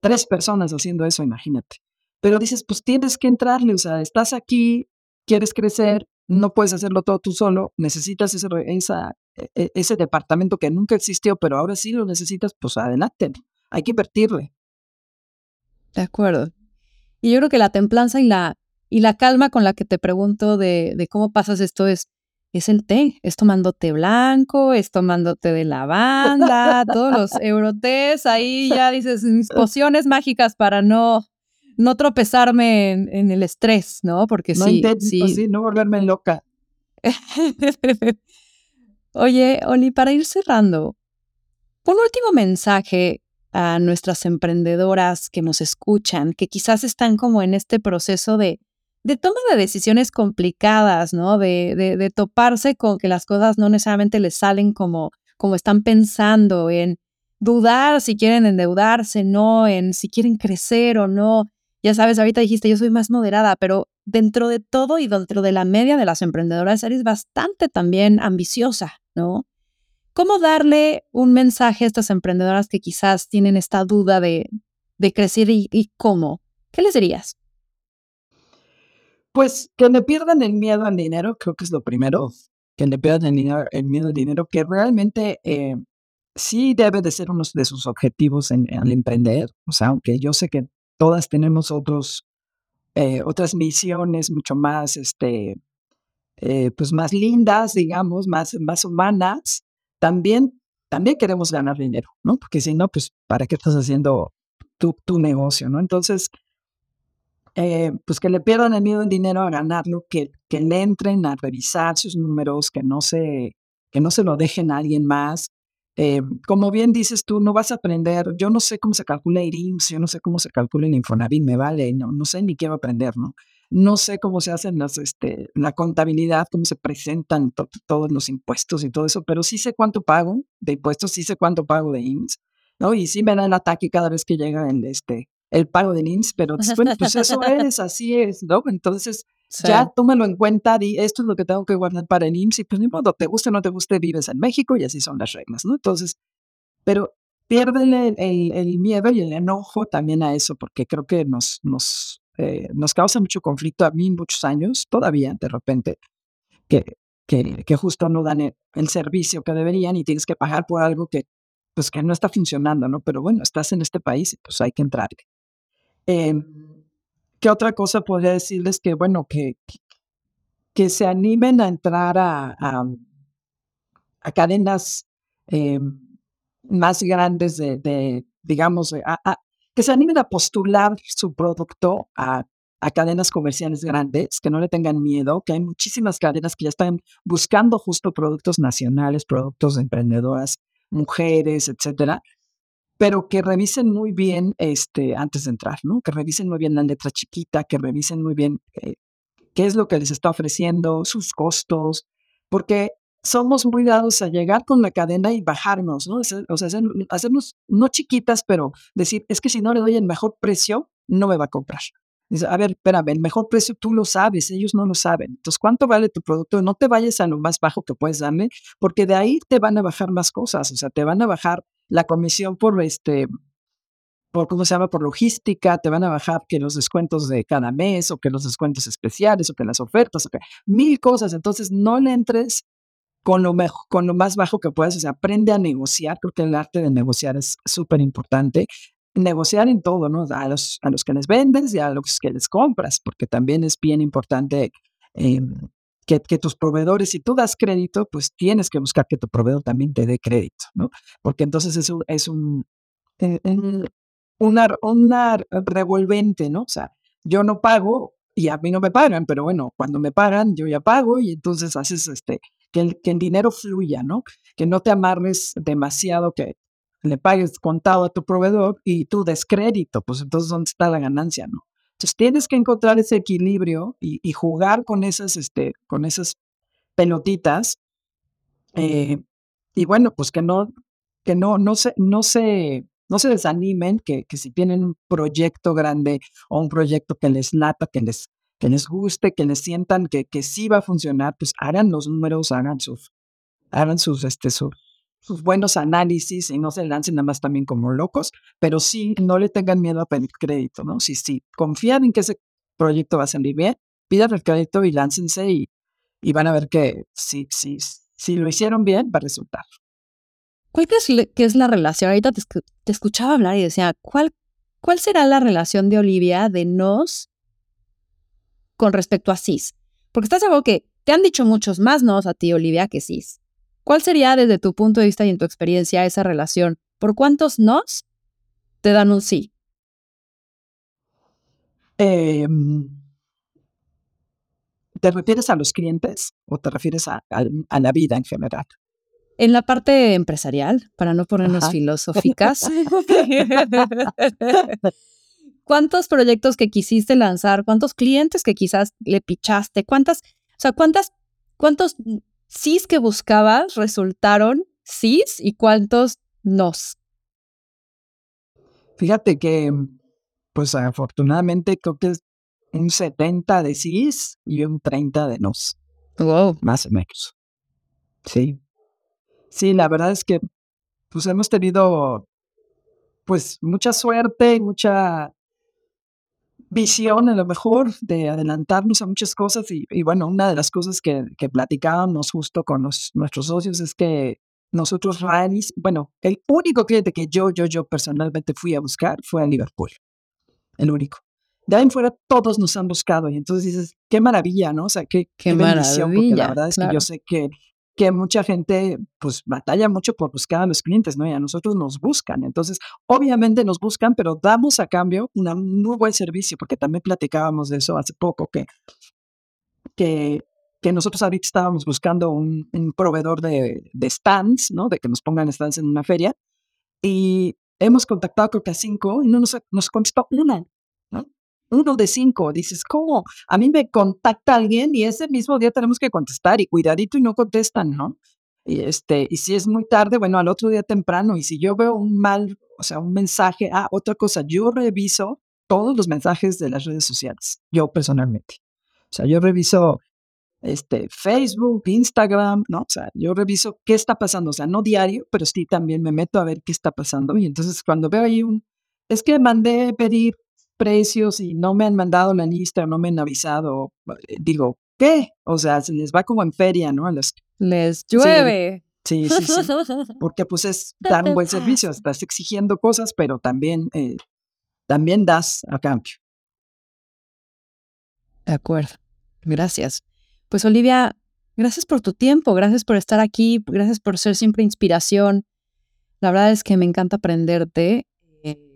tres personas haciendo eso, imagínate. Pero dices, pues tienes que entrarle, o sea, estás aquí, quieres crecer, no puedes hacerlo todo tú solo, necesitas ese, esa, e, e, ese departamento que nunca existió, pero ahora sí lo necesitas, pues adelante hay que invertirle. De acuerdo. Y yo creo que la templanza y la, y la calma con la que te pregunto de, de cómo pasas esto es, es el té, es tomando té blanco, es tomando té de lavanda, todos los eurotés, ahí ya dices mis pociones mágicas para no, no tropezarme en, el estrés, ¿no? Porque no sí, sí. sí, no volverme loca. Oye, Oli, para ir cerrando, un último mensaje a nuestras emprendedoras que nos escuchan, que quizás están como en este proceso de, de toma de decisiones complicadas, ¿no? De, de, toparse con que las cosas no necesariamente les salen como, como están pensando, en dudar si quieren endeudarse, no, en si quieren crecer o no. Ya sabes, ahorita dijiste, yo soy más moderada, pero dentro de todo y dentro de la media de las emprendedoras eres bastante también ambiciosa, ¿no? ¿Cómo darle un mensaje a estas emprendedoras que quizás tienen esta duda de, de crecer y, cómo? ¿Qué les dirías? Pues que me pierdan el miedo al dinero, creo que es lo primero. que le pierdan el, el miedo al dinero, que realmente eh, sí debe de ser uno de sus objetivos en, al emprender. O sea, aunque yo sé que todas tenemos otros, eh, otras misiones mucho más, este, eh, pues más lindas, digamos, más, más humanas, también, también queremos ganar dinero, ¿no? Porque si no, pues, ¿para qué estás haciendo tu, tu negocio, ¿no? Entonces, eh, pues que le pierdan el miedo al dinero a ganarlo, que, que le entren a revisar sus números, que no se, que no se lo dejen a alguien más. Eh, como bien dices tú, no vas a aprender, yo no sé cómo se calcula el IMSS, yo no sé cómo se calcula el Infonavit, me vale, no, no sé ni quiero aprender, ¿no? No sé cómo se hacen las, este, la contabilidad, cómo se presentan todos los impuestos y todo eso, pero sí sé cuánto pago de impuestos, sí sé cuánto pago de IMSS, ¿no? Y sí me da el ataque cada vez que llega el, este, el pago de IMSS, pero bueno, pues eso es, así es, ¿no? Entonces, ya tómalo en cuenta, y esto es lo que tengo que guardar para el IMSS, y pues ni modo, te guste o no te guste, vives en México y así son las reglas, ¿no? Entonces, pero pierden el, el, miedo y el enojo también a eso, porque creo que nos, nos, eh, nos causa mucho conflicto a mí muchos años, todavía, de repente, que, que, que justo no dan el, el, servicio que deberían y tienes que pagar por algo que, pues, que no está funcionando, ¿no? Pero bueno, estás en este país y pues hay que entrar. Eh, ¿Qué otra cosa podría decirles? Que bueno, que, que se animen a entrar a, a, cadenas eh, más grandes de, de digamos, que se animen a postular su producto a, a cadenas comerciales grandes, que no le tengan miedo, que hay muchísimas cadenas que ya están buscando justo productos nacionales, productos de emprendedoras, mujeres, etcétera, pero que revisen muy bien este, antes de entrar, ¿no? Que revisen muy bien la letra chiquita, que revisen muy bien eh, qué es lo que les está ofreciendo, sus costos, porque somos muy dados a llegar con la cadena y bajarnos, ¿no? O sea, hacernos no chiquitas, pero decir, es que si no le doy el mejor precio, no me va a comprar. Dice, a ver, espérame, el mejor precio tú lo sabes, ellos no lo saben. Entonces, ¿cuánto vale tu producto? No te vayas a lo más bajo que puedes darme, porque de ahí te van a bajar más cosas, o sea, te van a bajar la comisión por este, por cómo se llama, por logística, te van a bajar que los descuentos de cada mes o que los descuentos especiales o que las ofertas, o que mil cosas. Entonces, no le entres con lo, mejor, con lo más bajo que puedas, o sea, aprende a negociar, porque el arte de negociar es súper importante. Negociar en todo, ¿no? A los, a los que les vendes y a los que les compras, porque también es bien importante eh, que, tus proveedores, si tú das crédito, pues tienes que buscar que tu proveedor también te dé crédito, ¿no? Porque entonces eso es un, eh, una, una revolvente, ¿no? O sea, yo no pago y a mí no me pagan, pero bueno, cuando me pagan, yo ya pago y entonces haces este, que el, que el dinero fluya, ¿no? Que no te amarres demasiado, que le pagues contado a tu proveedor y tú des crédito, pues entonces ¿dónde está la ganancia, no? Entonces tienes que encontrar ese equilibrio y, jugar con esas, este, con esas pelotitas. Eh, y bueno, pues que no, que no, no se, no se, no se desanimen, que, que si tienen un proyecto grande o un proyecto que les lata, que les, que les guste, que les sientan que, que sí va a funcionar, pues hagan los números, hagan sus, hagan sus, este, sus, sus buenos análisis y no se lancen nada más también como locos, pero sí no le tengan miedo a pedir crédito, ¿no? Si, si confían en que ese proyecto va a salir bien, pidan el crédito y láncense y, y van a ver que si, si, si lo hicieron bien, va a resultar. ¿Cuál crees que es la relación? Ahorita te, escuchaba hablar y decía, ¿cuál, ¿cuál será la relación de Olivia de nos con respecto a CIS? Porque estás seguro que te han dicho muchos más nos a ti, Olivia, que CIS. ¿Cuál sería desde tu punto de vista y en tu experiencia esa relación? ¿Por cuántos nos te dan un sí? Em, ¿Te refieres a los clientes o te refieres a, la vida en general? En la parte empresarial, para no ponernos filosóficas. ¿Cuántos proyectos que quisiste lanzar? ¿Cuántos clientes que quizás le pichaste? ¿Cuántas, o sea, cuántas, cuántos sís que buscabas resultaron sís y cuántos nos? Fíjate que, pues afortunadamente creo que es un 70 de sís y un 30 de nos. Wow. Más o menos. Sí. Sí, la verdad es que pues hemos tenido pues mucha suerte y mucha visión a lo mejor de adelantarnos a muchas cosas y, bueno, una de las cosas que, que platicábamos justo con nuestros socios es que nosotros, Ranis, bueno, el único cliente que yo, yo, yo personalmente fui a buscar fue a Liverpool. El único. De ahí en fuera todos nos han buscado y entonces dices, qué maravilla, ¿no? O sea, qué, qué, bendición, porque la verdad es que yo sé que, que mucha gente pues batalla mucho por buscar a los clientes, ¿no? Y a nosotros nos buscan. Entonces, obviamente nos buscan, pero damos a cambio un muy buen servicio, porque también platicábamos de eso hace poco, que, que, que nosotros ahorita estábamos buscando un, proveedor de, de stands, ¿no? De que nos pongan stands en una feria. Y hemos contactado creo que a cinco y no nos, nos contestó una uno de cinco. Dices, ¿cómo? A mí me contacta alguien y ese mismo día tenemos que contestar y cuidadito y no contestan, ¿no? Y, este, y si es muy tarde, bueno, al otro día temprano. Y si yo veo un mal, o sea, un mensaje, ah, otra cosa, yo reviso todos los mensajes de las redes sociales, yo personalmente. O sea, yo reviso este, Facebook, Instagram, ¿no? O sea, yo reviso qué está pasando, o sea, no diario, pero sí también me meto a ver qué está pasando. Y entonces cuando veo ahí un, es que mandé pedir precios y no me han mandado la lista, no me han avisado. Eh, digo, ¿qué? O sea, se les va como en feria, ¿no? les llueve. Sí, sí, sí, Porque pues es dar un buen servicio, estás exigiendo cosas, pero también, eh, también das a cambio. De acuerdo. Gracias. Pues Olivia, gracias por tu tiempo, gracias por estar aquí, gracias por ser siempre inspiración. La verdad es que me encanta aprenderte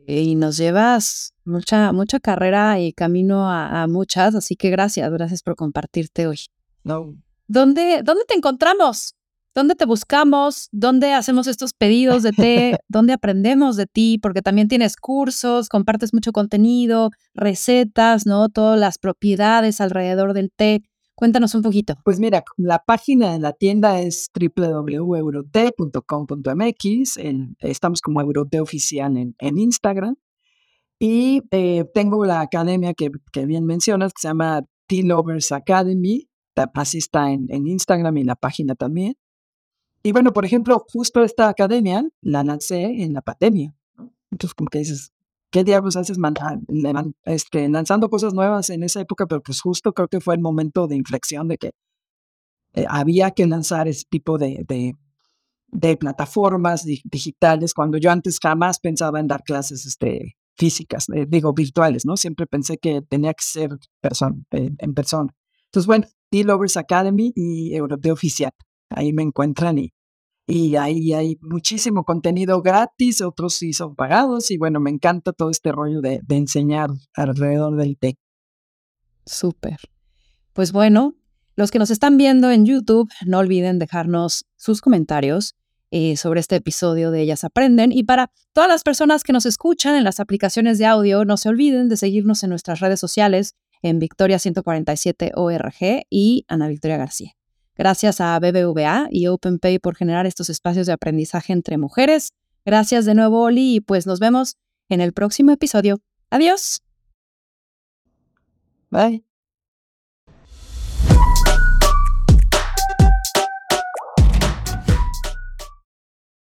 y nos llevas mucha, mucha carrera y camino a, muchas, así que gracias, gracias por compartirte hoy. No. ¿Dónde, ¿Dónde te encontramos? ¿Dónde te buscamos? ¿Dónde hacemos estos pedidos de té? ¿Dónde aprendemos de ti? Porque también tienes cursos, compartes mucho contenido, recetas, ¿no? Todas las propiedades alrededor del té. Cuéntanos un poquito. Pues mira, la página de la tienda es www.eurote.com.mx. Estamos como Eurote Oficial en, en Instagram. Y eh, tengo la academia que, que, bien mencionas, que se llama T-Lovers Academy. Así está en, en Instagram y la página también. Y bueno, por ejemplo, justo esta academia la lancé en la pandemia. Entonces, como que dices, ¿qué diablos haces este, lanzando cosas nuevas en esa época? Pero pues justo creo que fue el momento de inflexión de que eh, había que lanzar ese tipo de, de, de plataformas digitales cuando yo antes jamás pensaba en dar clases este, físicas, eh, digo virtuales, ¿no? Siempre pensé que tenía que ser eh, en persona. Entonces, bueno, T-Lovers Academy y Europeo Oficial. Ahí me encuentran y y ahí hay muchísimo contenido gratis, otros sí son pagados y bueno, me encanta todo este rollo de, enseñar alrededor del té. Súper. Pues bueno, los que nos están viendo en YouTube, no olviden dejarnos sus comentarios eh, sobre este episodio de Ellas Aprenden. Y para todas las personas que nos escuchan en las aplicaciones de audio, no se olviden de seguirnos en nuestras redes sociales en Victoria 147 ORG y Ana Victoria García. Gracias a BBVA y OpenPay por generar estos espacios de aprendizaje entre mujeres. Gracias de nuevo, Oli, y pues nos vemos en el próximo episodio. Adiós. Bye.